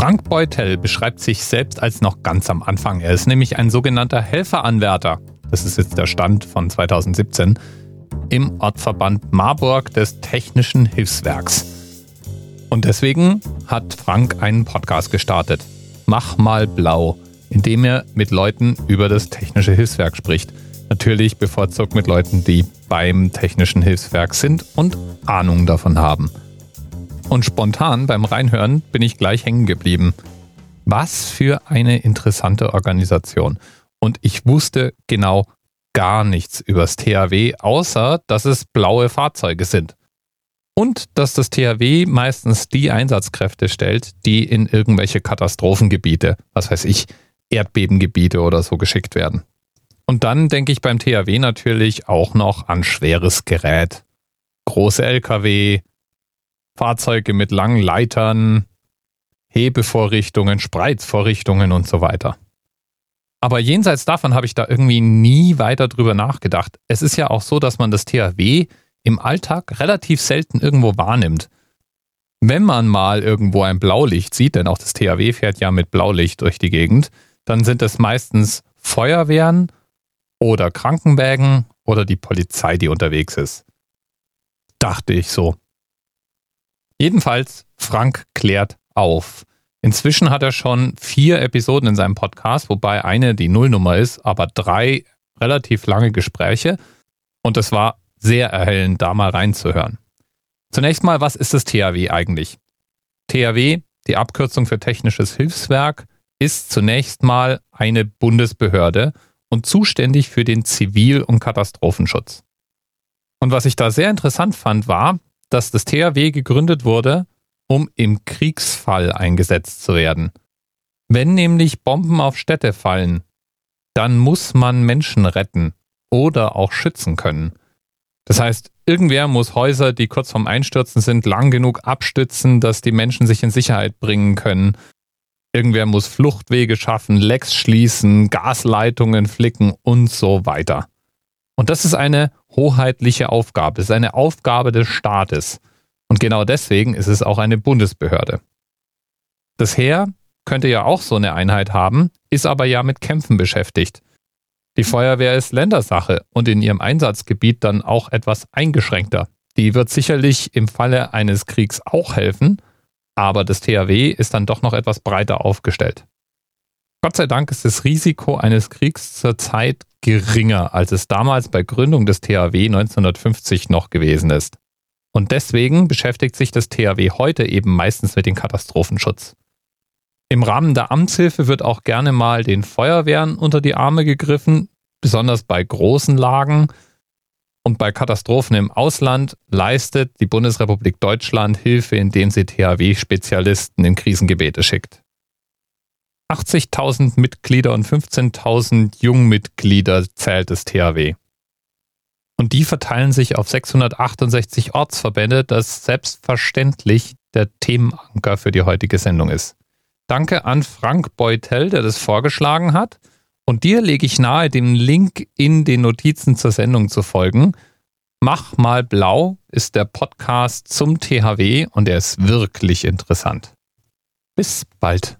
Frank Beutel beschreibt sich selbst als noch ganz am Anfang. Er ist nämlich ein sogenannter Helferanwärter. Das ist jetzt der Stand von 2017 im Ortverband Marburg des Technischen Hilfswerks. Und deswegen hat Frank einen Podcast gestartet. Mach mal blau, in dem er mit Leuten über das Technische Hilfswerk spricht. Natürlich bevorzugt mit Leuten, die beim Technischen Hilfswerk sind und Ahnung davon haben. Und spontan beim Reinhören bin ich gleich hängen geblieben. Was für eine interessante Organisation. Und ich wusste genau gar nichts übers THW, außer dass es blaue Fahrzeuge sind. Und dass das THW meistens die Einsatzkräfte stellt, die in irgendwelche Katastrophengebiete, was weiß ich, Erdbebengebiete oder so geschickt werden. Und dann denke ich beim THW natürlich auch noch an schweres Gerät. Große Lkw, Fahrzeuge mit langen Leitern, Hebevorrichtungen, Spreizvorrichtungen und so weiter. Aber jenseits davon habe ich da irgendwie nie weiter drüber nachgedacht. Es ist ja auch so, dass man das THW im Alltag relativ selten irgendwo wahrnimmt. Wenn man mal irgendwo ein Blaulicht sieht, denn auch das THW fährt ja mit Blaulicht durch die Gegend, dann sind es meistens Feuerwehren oder Krankenwägen oder die Polizei, die unterwegs ist. Dachte ich so. Jedenfalls, Frank klärt auf. Inzwischen hat er schon vier Episoden in seinem Podcast, wobei eine die Nullnummer ist, aber drei relativ lange Gespräche. Und es war sehr erhellend, da mal reinzuhören. Zunächst mal, was ist das THW eigentlich? THW, die Abkürzung für Technisches Hilfswerk, ist zunächst mal eine Bundesbehörde und zuständig für den Zivil- und Katastrophenschutz. Und was ich da sehr interessant fand, war, dass das THW gegründet wurde, um im Kriegsfall eingesetzt zu werden. Wenn nämlich Bomben auf Städte fallen, dann muss man Menschen retten oder auch schützen können. Das heißt, irgendwer muss Häuser, die kurz vorm Einstürzen sind, lang genug abstützen, dass die Menschen sich in Sicherheit bringen können. Irgendwer muss Fluchtwege schaffen, Lecks schließen, Gasleitungen flicken und so weiter. Und das ist eine hoheitliche Aufgabe, es ist eine Aufgabe des Staates. Und genau deswegen ist es auch eine Bundesbehörde. Das Heer könnte ja auch so eine Einheit haben, ist aber ja mit Kämpfen beschäftigt. Die Feuerwehr ist Ländersache und in ihrem Einsatzgebiet dann auch etwas eingeschränkter. Die wird sicherlich im Falle eines Kriegs auch helfen, aber das THW ist dann doch noch etwas breiter aufgestellt. Gott sei Dank ist das Risiko eines Kriegs zurzeit geringer, als es damals bei Gründung des THW 1950 noch gewesen ist. Und deswegen beschäftigt sich das THW heute eben meistens mit dem Katastrophenschutz. Im Rahmen der Amtshilfe wird auch gerne mal den Feuerwehren unter die Arme gegriffen, besonders bei großen Lagen. Und bei Katastrophen im Ausland leistet die Bundesrepublik Deutschland Hilfe, indem sie THW-Spezialisten in Krisengebete schickt. 80.000 Mitglieder und 15.000 Jungmitglieder zählt das THW. Und die verteilen sich auf 668 Ortsverbände, das selbstverständlich der Themenanker für die heutige Sendung ist. Danke an Frank Beutel, der das vorgeschlagen hat. Und dir lege ich nahe, dem Link in den Notizen zur Sendung zu folgen. Mach mal blau ist der Podcast zum THW und er ist wirklich interessant. Bis bald.